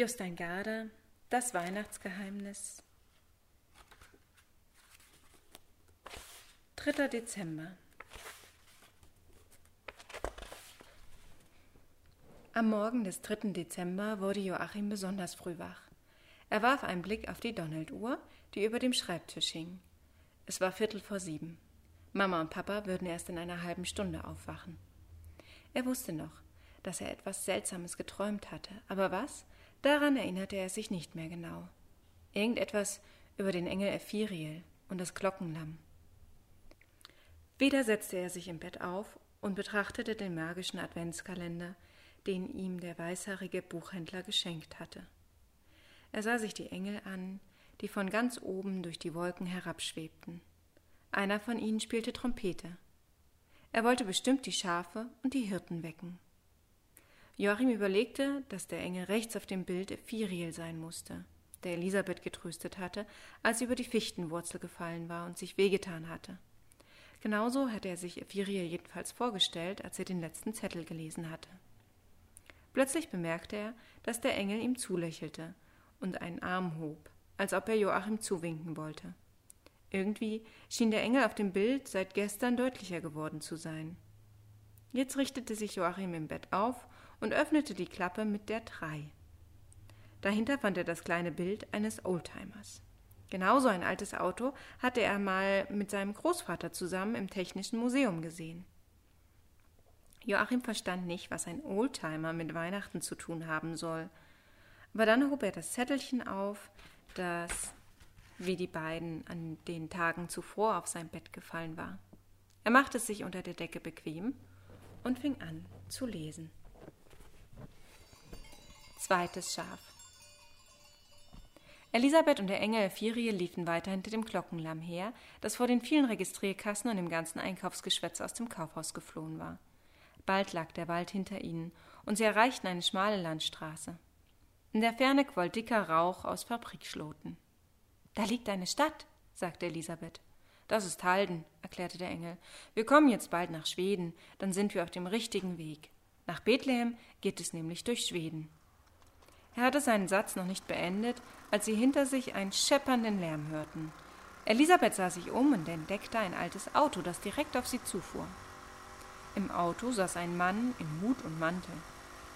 Jostein Garder, Das Weihnachtsgeheimnis. 3. Dezember. Am Morgen des 3. Dezember wurde Joachim besonders früh wach. Er warf einen Blick auf die Donalduhr, die über dem Schreibtisch hing. Es war Viertel vor sieben. Mama und Papa würden erst in einer halben Stunde aufwachen. Er wusste noch, dass er etwas Seltsames geträumt hatte, aber was, Daran erinnerte er sich nicht mehr genau. Irgendetwas über den Engel Ephiriel und das Glockenlamm. Wieder setzte er sich im Bett auf und betrachtete den magischen Adventskalender, den ihm der weißhaarige Buchhändler geschenkt hatte. Er sah sich die Engel an, die von ganz oben durch die Wolken herabschwebten. Einer von ihnen spielte Trompete. Er wollte bestimmt die Schafe und die Hirten wecken. Joachim überlegte, dass der Engel rechts auf dem Bild Ephiriel sein musste, der Elisabeth getröstet hatte, als sie über die Fichtenwurzel gefallen war und sich wehgetan hatte. Genauso hatte er sich Ephiriel jedenfalls vorgestellt, als er den letzten Zettel gelesen hatte. Plötzlich bemerkte er, dass der Engel ihm zulächelte und einen Arm hob, als ob er Joachim zuwinken wollte. Irgendwie schien der Engel auf dem Bild seit gestern deutlicher geworden zu sein. Jetzt richtete sich Joachim im Bett auf und öffnete die Klappe mit der 3. Dahinter fand er das kleine Bild eines Oldtimers. Genauso ein altes Auto hatte er mal mit seinem Großvater zusammen im Technischen Museum gesehen. Joachim verstand nicht, was ein Oldtimer mit Weihnachten zu tun haben soll. Aber dann hob er das Zettelchen auf, das wie die beiden an den Tagen zuvor auf sein Bett gefallen war. Er machte es sich unter der Decke bequem und fing an zu lesen. Zweites Schaf. Elisabeth und der Engel Firie liefen weiter hinter dem Glockenlamm her, das vor den vielen Registrierkassen und dem ganzen Einkaufsgeschwätz aus dem Kaufhaus geflohen war. Bald lag der Wald hinter ihnen, und sie erreichten eine schmale Landstraße. In der Ferne quoll dicker Rauch aus Fabrikschloten. Da liegt eine Stadt, sagte Elisabeth. Das ist Halden, erklärte der Engel. Wir kommen jetzt bald nach Schweden, dann sind wir auf dem richtigen Weg. Nach Bethlehem geht es nämlich durch Schweden. Er hatte seinen Satz noch nicht beendet, als sie hinter sich einen scheppernden Lärm hörten. Elisabeth sah sich um und entdeckte ein altes Auto, das direkt auf sie zufuhr. Im Auto saß ein Mann in Hut und Mantel.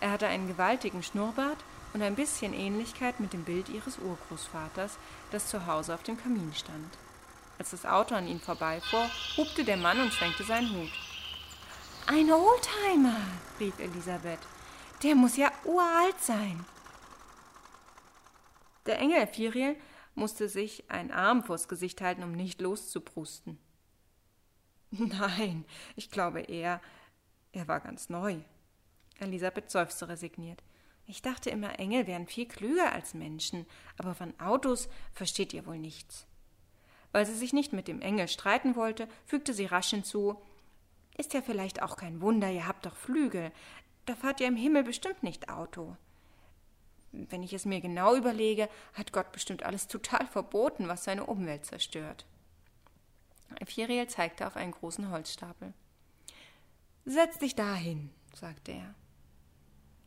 Er hatte einen gewaltigen Schnurrbart und ein bisschen Ähnlichkeit mit dem Bild ihres Urgroßvaters, das zu Hause auf dem Kamin stand. Als das Auto an ihm vorbeifuhr, hupte der Mann und schwenkte seinen Hut. Ein Oldtimer, rief Elisabeth. Der muss ja uralt sein. Der Engel Ephiriel musste sich einen Arm vors Gesicht halten, um nicht loszuprusten. Nein, ich glaube eher, er war ganz neu. Elisabeth seufzte resigniert. Ich dachte immer, Engel wären viel klüger als Menschen, aber von Autos versteht ihr wohl nichts. Weil sie sich nicht mit dem Engel streiten wollte, fügte sie rasch hinzu Ist ja vielleicht auch kein Wunder, ihr habt doch Flügel. Da fahrt ihr im Himmel bestimmt nicht Auto. Wenn ich es mir genau überlege, hat Gott bestimmt alles total verboten, was seine Umwelt zerstört. Ephiriel zeigte auf einen großen Holzstapel. Setz dich dahin, sagte er.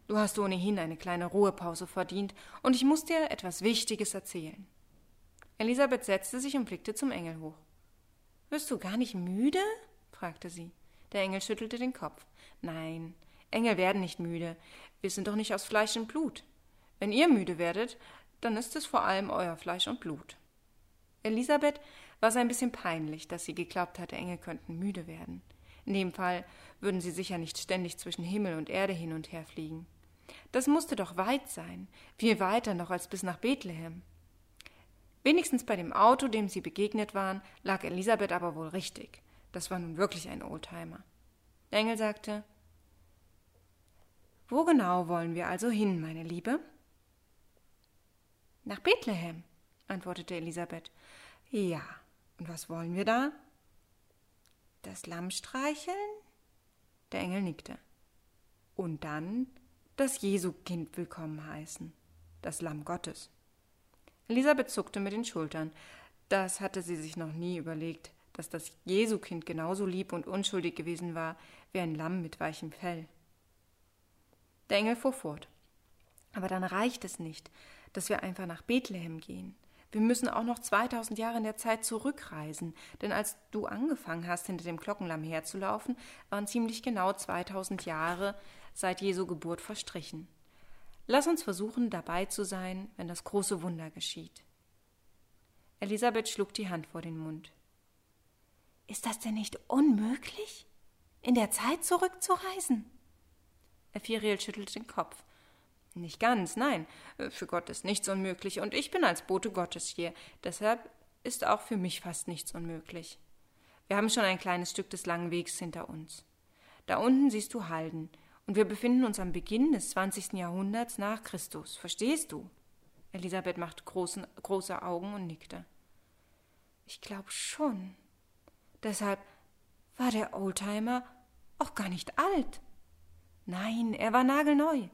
Du hast ohnehin eine kleine Ruhepause verdient, und ich muss dir etwas Wichtiges erzählen. Elisabeth setzte sich und blickte zum Engel hoch. Wirst du gar nicht müde? fragte sie. Der Engel schüttelte den Kopf. Nein, Engel werden nicht müde. Wir sind doch nicht aus Fleisch und Blut. Wenn ihr müde werdet, dann ist es vor allem euer Fleisch und Blut. Elisabeth war es ein bisschen peinlich, dass sie geglaubt hatte, Engel könnten müde werden. In dem Fall würden sie sicher nicht ständig zwischen Himmel und Erde hin und her fliegen. Das musste doch weit sein, viel weiter noch als bis nach Bethlehem. Wenigstens bei dem Auto, dem sie begegnet waren, lag Elisabeth aber wohl richtig. Das war nun wirklich ein Oldtimer. Engel sagte Wo genau wollen wir also hin, meine Liebe? Nach Bethlehem, antwortete Elisabeth. Ja, und was wollen wir da? Das Lamm streicheln? Der Engel nickte. Und dann das Jesu-Kind willkommen heißen, das Lamm Gottes. Elisabeth zuckte mit den Schultern. Das hatte sie sich noch nie überlegt, dass das Jesukind genauso lieb und unschuldig gewesen war wie ein Lamm mit weichem Fell. Der Engel fuhr fort. Aber dann reicht es nicht, dass wir einfach nach Bethlehem gehen. Wir müssen auch noch 2000 Jahre in der Zeit zurückreisen, denn als du angefangen hast, hinter dem Glockenlamm herzulaufen, waren ziemlich genau 2000 Jahre seit Jesu Geburt verstrichen. Lass uns versuchen, dabei zu sein, wenn das große Wunder geschieht. Elisabeth schlug die Hand vor den Mund. Ist das denn nicht unmöglich, in der Zeit zurückzureisen? Ephiriel schüttelte den Kopf. Nicht ganz, nein. Für Gott ist nichts unmöglich, und ich bin als Bote Gottes hier. Deshalb ist auch für mich fast nichts unmöglich. Wir haben schon ein kleines Stück des langen Wegs hinter uns. Da unten siehst du Halden, und wir befinden uns am Beginn des 20. Jahrhunderts nach Christus. Verstehst du? Elisabeth machte großen, große Augen und nickte. Ich glaube schon. Deshalb war der Oldtimer auch gar nicht alt. Nein, er war nagelneu.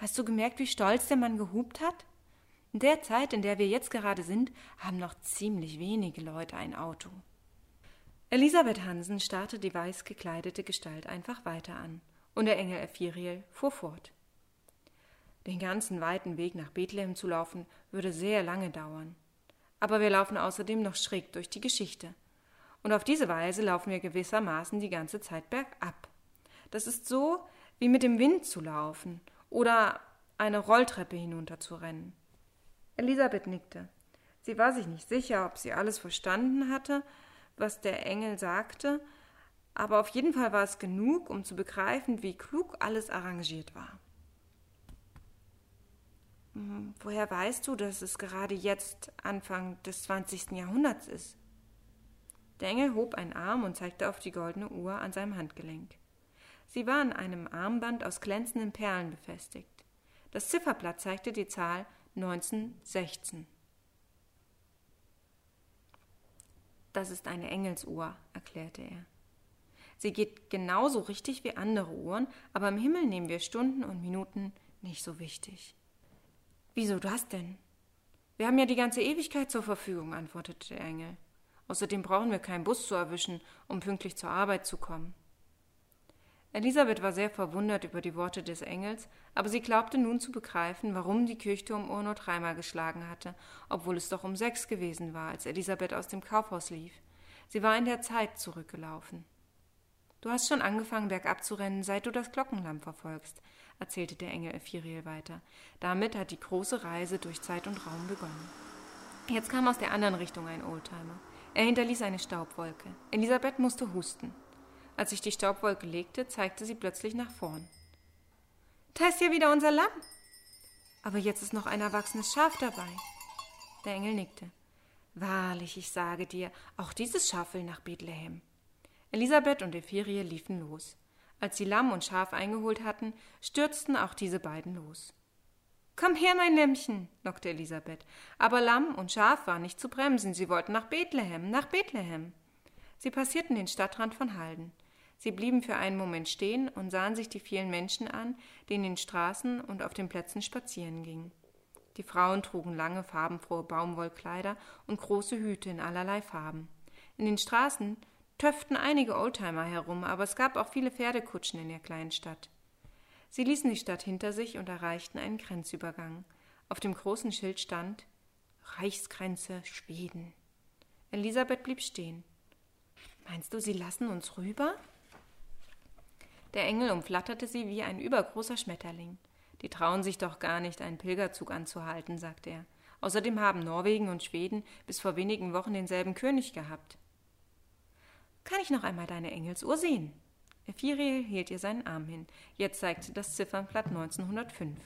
Hast du gemerkt, wie stolz der Mann gehupt hat? In der Zeit, in der wir jetzt gerade sind, haben noch ziemlich wenige Leute ein Auto. Elisabeth Hansen starrte die weiß gekleidete Gestalt einfach weiter an, und der Engel Ephiriel fuhr fort. Den ganzen weiten Weg nach Bethlehem zu laufen, würde sehr lange dauern. Aber wir laufen außerdem noch schräg durch die Geschichte. Und auf diese Weise laufen wir gewissermaßen die ganze Zeit bergab. Das ist so, wie mit dem Wind zu laufen oder eine Rolltreppe hinunterzurennen. Elisabeth nickte. Sie war sich nicht sicher, ob sie alles verstanden hatte, was der Engel sagte, aber auf jeden Fall war es genug, um zu begreifen, wie klug alles arrangiert war. Hm, woher weißt du, dass es gerade jetzt Anfang des 20. Jahrhunderts ist? Der Engel hob einen Arm und zeigte auf die goldene Uhr an seinem Handgelenk. Sie war an einem Armband aus glänzenden Perlen befestigt. Das Zifferblatt zeigte die Zahl 1916. Das ist eine Engelsuhr, erklärte er. Sie geht genauso richtig wie andere Uhren, aber im Himmel nehmen wir Stunden und Minuten nicht so wichtig. Wieso das denn? Wir haben ja die ganze Ewigkeit zur Verfügung, antwortete der Engel. Außerdem brauchen wir keinen Bus zu erwischen, um pünktlich zur Arbeit zu kommen. Elisabeth war sehr verwundert über die Worte des Engels, aber sie glaubte nun zu begreifen, warum die Kirchturmuhr nur dreimal geschlagen hatte, obwohl es doch um sechs gewesen war, als Elisabeth aus dem Kaufhaus lief. Sie war in der Zeit zurückgelaufen. Du hast schon angefangen, bergab zu rennen, seit du das Glockenlamm verfolgst, erzählte der Engel Ephiriel weiter. Damit hat die große Reise durch Zeit und Raum begonnen. Jetzt kam aus der anderen Richtung ein Oldtimer. Er hinterließ eine Staubwolke. Elisabeth musste husten. Als sich die Staubwolke legte, zeigte sie plötzlich nach vorn. Da ist ja wieder unser Lamm. Aber jetzt ist noch ein erwachsenes Schaf dabei. Der Engel nickte. Wahrlich, ich sage dir, auch dieses Schaf will nach Bethlehem. Elisabeth und Ephirie liefen los. Als sie Lamm und Schaf eingeholt hatten, stürzten auch diese beiden los. Komm her, mein Lämmchen, lockte Elisabeth. Aber Lamm und Schaf waren nicht zu bremsen, sie wollten nach Bethlehem, nach Bethlehem. Sie passierten den Stadtrand von Halden. Sie blieben für einen Moment stehen und sahen sich die vielen Menschen an, die in den Straßen und auf den Plätzen spazieren gingen. Die Frauen trugen lange, farbenfrohe Baumwollkleider und große Hüte in allerlei Farben. In den Straßen töfften einige Oldtimer herum, aber es gab auch viele Pferdekutschen in der kleinen Stadt. Sie ließen die Stadt hinter sich und erreichten einen Grenzübergang. Auf dem großen Schild stand Reichsgrenze Schweden. Elisabeth blieb stehen. Meinst du, sie lassen uns rüber? Der Engel umflatterte sie wie ein übergroßer Schmetterling. Die trauen sich doch gar nicht, einen Pilgerzug anzuhalten, sagte er. Außerdem haben Norwegen und Schweden bis vor wenigen Wochen denselben König gehabt. Kann ich noch einmal deine Engelsuhr sehen? Ephiriel hielt ihr seinen Arm hin. Jetzt zeigte das Ziffernblatt 1905.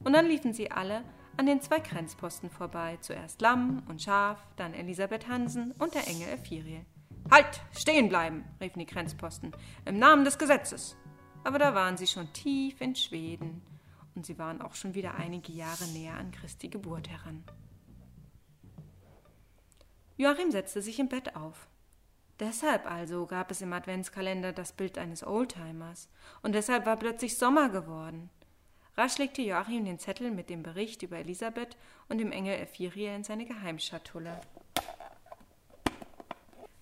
Und dann liefen sie alle an den zwei Grenzposten vorbei. Zuerst Lamm und Schaf, dann Elisabeth Hansen und der Engel Ephiriel. Halt, stehen bleiben, riefen die Grenzposten, im Namen des Gesetzes. Aber da waren sie schon tief in Schweden und sie waren auch schon wieder einige Jahre näher an Christi Geburt heran. Joachim setzte sich im Bett auf. Deshalb also gab es im Adventskalender das Bild eines Oldtimers, und deshalb war plötzlich Sommer geworden. Rasch legte Joachim den Zettel mit dem Bericht über Elisabeth und dem Engel Ephirie in seine Geheimschatulle.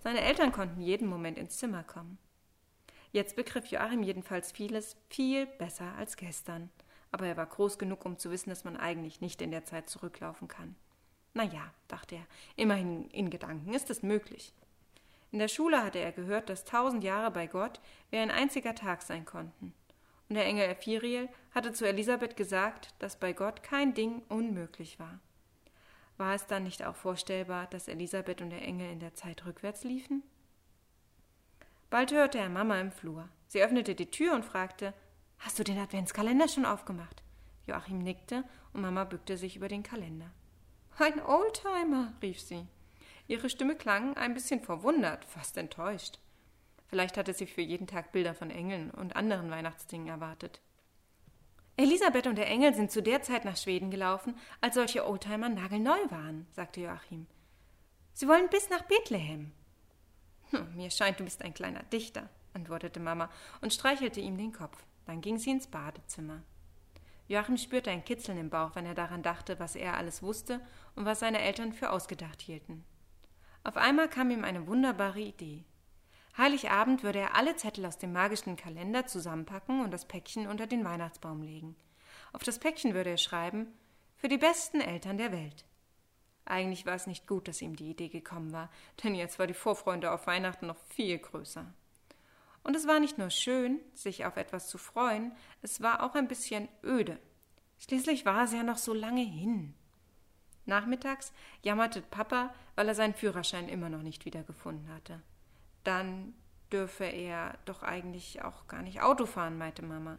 Seine Eltern konnten jeden Moment ins Zimmer kommen. Jetzt begriff Joachim jedenfalls vieles viel besser als gestern. aber er war groß genug, um zu wissen, dass man eigentlich nicht in der Zeit zurücklaufen kann. Na ja, dachte er, immerhin in Gedanken ist es möglich. In der Schule hatte er gehört, dass tausend Jahre bei Gott wie ein einziger Tag sein konnten. Und der Engel Ephiriel hatte zu Elisabeth gesagt, dass bei Gott kein Ding unmöglich war. War es dann nicht auch vorstellbar, dass Elisabeth und der Engel in der Zeit rückwärts liefen? Bald hörte er Mama im Flur. Sie öffnete die Tür und fragte, Hast du den Adventskalender schon aufgemacht? Joachim nickte und Mama bückte sich über den Kalender. Ein Oldtimer, rief sie. Ihre Stimme klang ein bisschen verwundert, fast enttäuscht. Vielleicht hatte sie für jeden Tag Bilder von Engeln und anderen Weihnachtsdingen erwartet. Elisabeth und der Engel sind zu der Zeit nach Schweden gelaufen, als solche Oldtimer nagelneu waren, sagte Joachim. Sie wollen bis nach Bethlehem. Hm, mir scheint, du bist ein kleiner Dichter, antwortete Mama und streichelte ihm den Kopf. Dann ging sie ins Badezimmer. Joachim spürte ein Kitzeln im Bauch, wenn er daran dachte, was er alles wusste und was seine Eltern für ausgedacht hielten. Auf einmal kam ihm eine wunderbare Idee. Heiligabend würde er alle Zettel aus dem magischen Kalender zusammenpacken und das Päckchen unter den Weihnachtsbaum legen. Auf das Päckchen würde er schreiben Für die besten Eltern der Welt. Eigentlich war es nicht gut, dass ihm die Idee gekommen war, denn jetzt war die Vorfreude auf Weihnachten noch viel größer. Und es war nicht nur schön, sich auf etwas zu freuen, es war auch ein bisschen öde. Schließlich war es ja noch so lange hin. Nachmittags jammerte Papa, weil er seinen Führerschein immer noch nicht wiedergefunden hatte. Dann dürfe er doch eigentlich auch gar nicht Auto fahren, meinte Mama.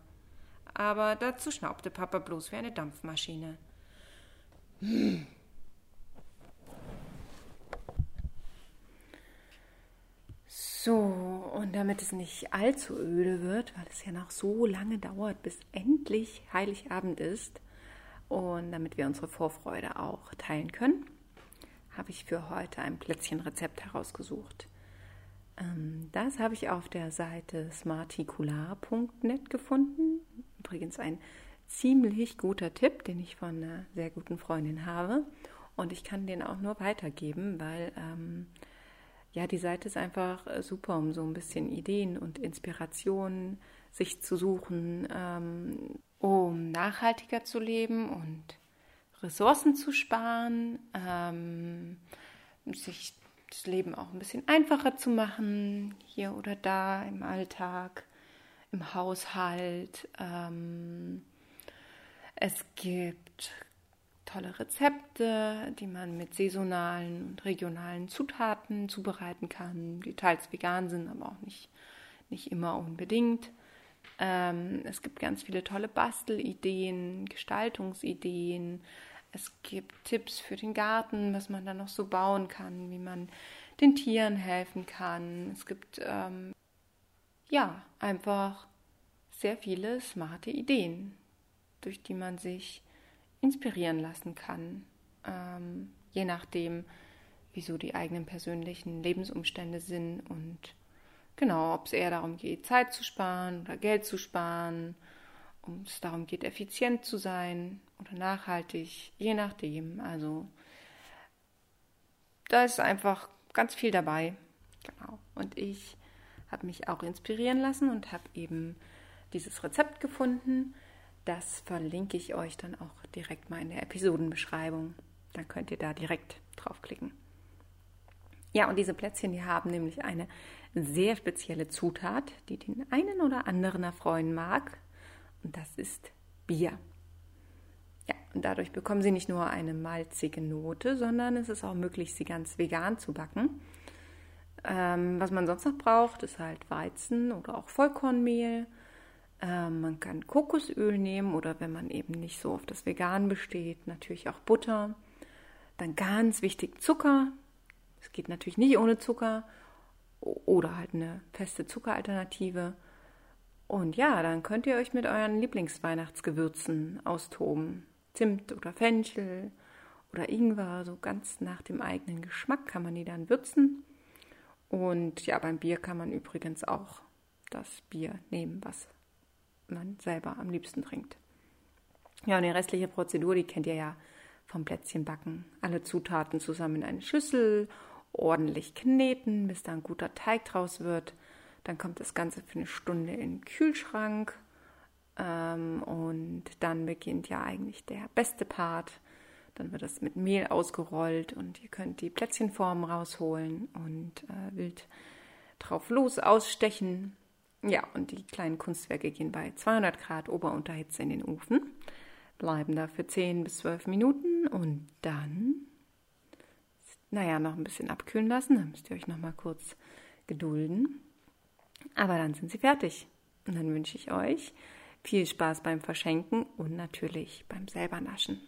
Aber dazu schnaubte Papa bloß wie eine Dampfmaschine. So, und damit es nicht allzu öde wird, weil es ja noch so lange dauert, bis endlich Heiligabend ist, und damit wir unsere Vorfreude auch teilen können, habe ich für heute ein Plätzchenrezept herausgesucht. Ähm, das habe ich auf der Seite smarticular.net gefunden. Übrigens ein ziemlich guter Tipp, den ich von einer sehr guten Freundin habe. Und ich kann den auch nur weitergeben, weil ähm, ja, die Seite ist einfach äh, super, um so ein bisschen Ideen und Inspirationen sich zu suchen, ähm, um nachhaltiger zu leben und Ressourcen zu sparen, ähm, sich das Leben auch ein bisschen einfacher zu machen, hier oder da im Alltag, im Haushalt. Ähm, es gibt tolle Rezepte, die man mit saisonalen und regionalen Zutaten zubereiten kann, die teils vegan sind, aber auch nicht, nicht immer unbedingt. Ähm, es gibt ganz viele tolle Bastelideen, Gestaltungsideen, es gibt Tipps für den Garten, was man da noch so bauen kann, wie man den Tieren helfen kann. Es gibt ähm, ja einfach sehr viele smarte Ideen, durch die man sich inspirieren lassen kann, ähm, je nachdem, wieso die eigenen persönlichen Lebensumstände sind und genau, ob es eher darum geht, Zeit zu sparen oder Geld zu sparen um es darum geht, effizient zu sein oder nachhaltig, je nachdem. Also da ist einfach ganz viel dabei. Genau. Und ich habe mich auch inspirieren lassen und habe eben dieses Rezept gefunden. Das verlinke ich euch dann auch direkt mal in der Episodenbeschreibung. Dann könnt ihr da direkt draufklicken. Ja, und diese Plätzchen, die haben nämlich eine sehr spezielle Zutat, die den einen oder anderen erfreuen mag. Und das ist Bier. Ja, und dadurch bekommen Sie nicht nur eine malzige Note, sondern es ist auch möglich, sie ganz vegan zu backen. Ähm, was man sonst noch braucht, ist halt Weizen oder auch Vollkornmehl. Ähm, man kann Kokosöl nehmen oder wenn man eben nicht so auf das Vegan besteht, natürlich auch Butter. Dann ganz wichtig Zucker. Es geht natürlich nicht ohne Zucker oder halt eine feste Zuckeralternative. Und ja, dann könnt ihr euch mit euren Lieblingsweihnachtsgewürzen austoben. Zimt oder Fenchel oder Ingwer, so ganz nach dem eigenen Geschmack kann man die dann würzen. Und ja, beim Bier kann man übrigens auch das Bier nehmen, was man selber am liebsten trinkt. Ja, und die restliche Prozedur, die kennt ihr ja vom Plätzchenbacken. Alle Zutaten zusammen in eine Schüssel, ordentlich kneten, bis da ein guter Teig draus wird. Dann kommt das Ganze für eine Stunde in den Kühlschrank. Ähm, und dann beginnt ja eigentlich der beste Part. Dann wird es mit Mehl ausgerollt und ihr könnt die Plätzchenformen rausholen und äh, wild drauf los ausstechen. Ja, und die kleinen Kunstwerke gehen bei 200 Grad Ober-Unterhitze in den Ofen, bleiben da für 10 bis 12 Minuten und dann, naja, noch ein bisschen abkühlen lassen. Dann müsst ihr euch noch mal kurz gedulden. Aber dann sind sie fertig. Und dann wünsche ich euch viel Spaß beim Verschenken und natürlich beim selber Naschen.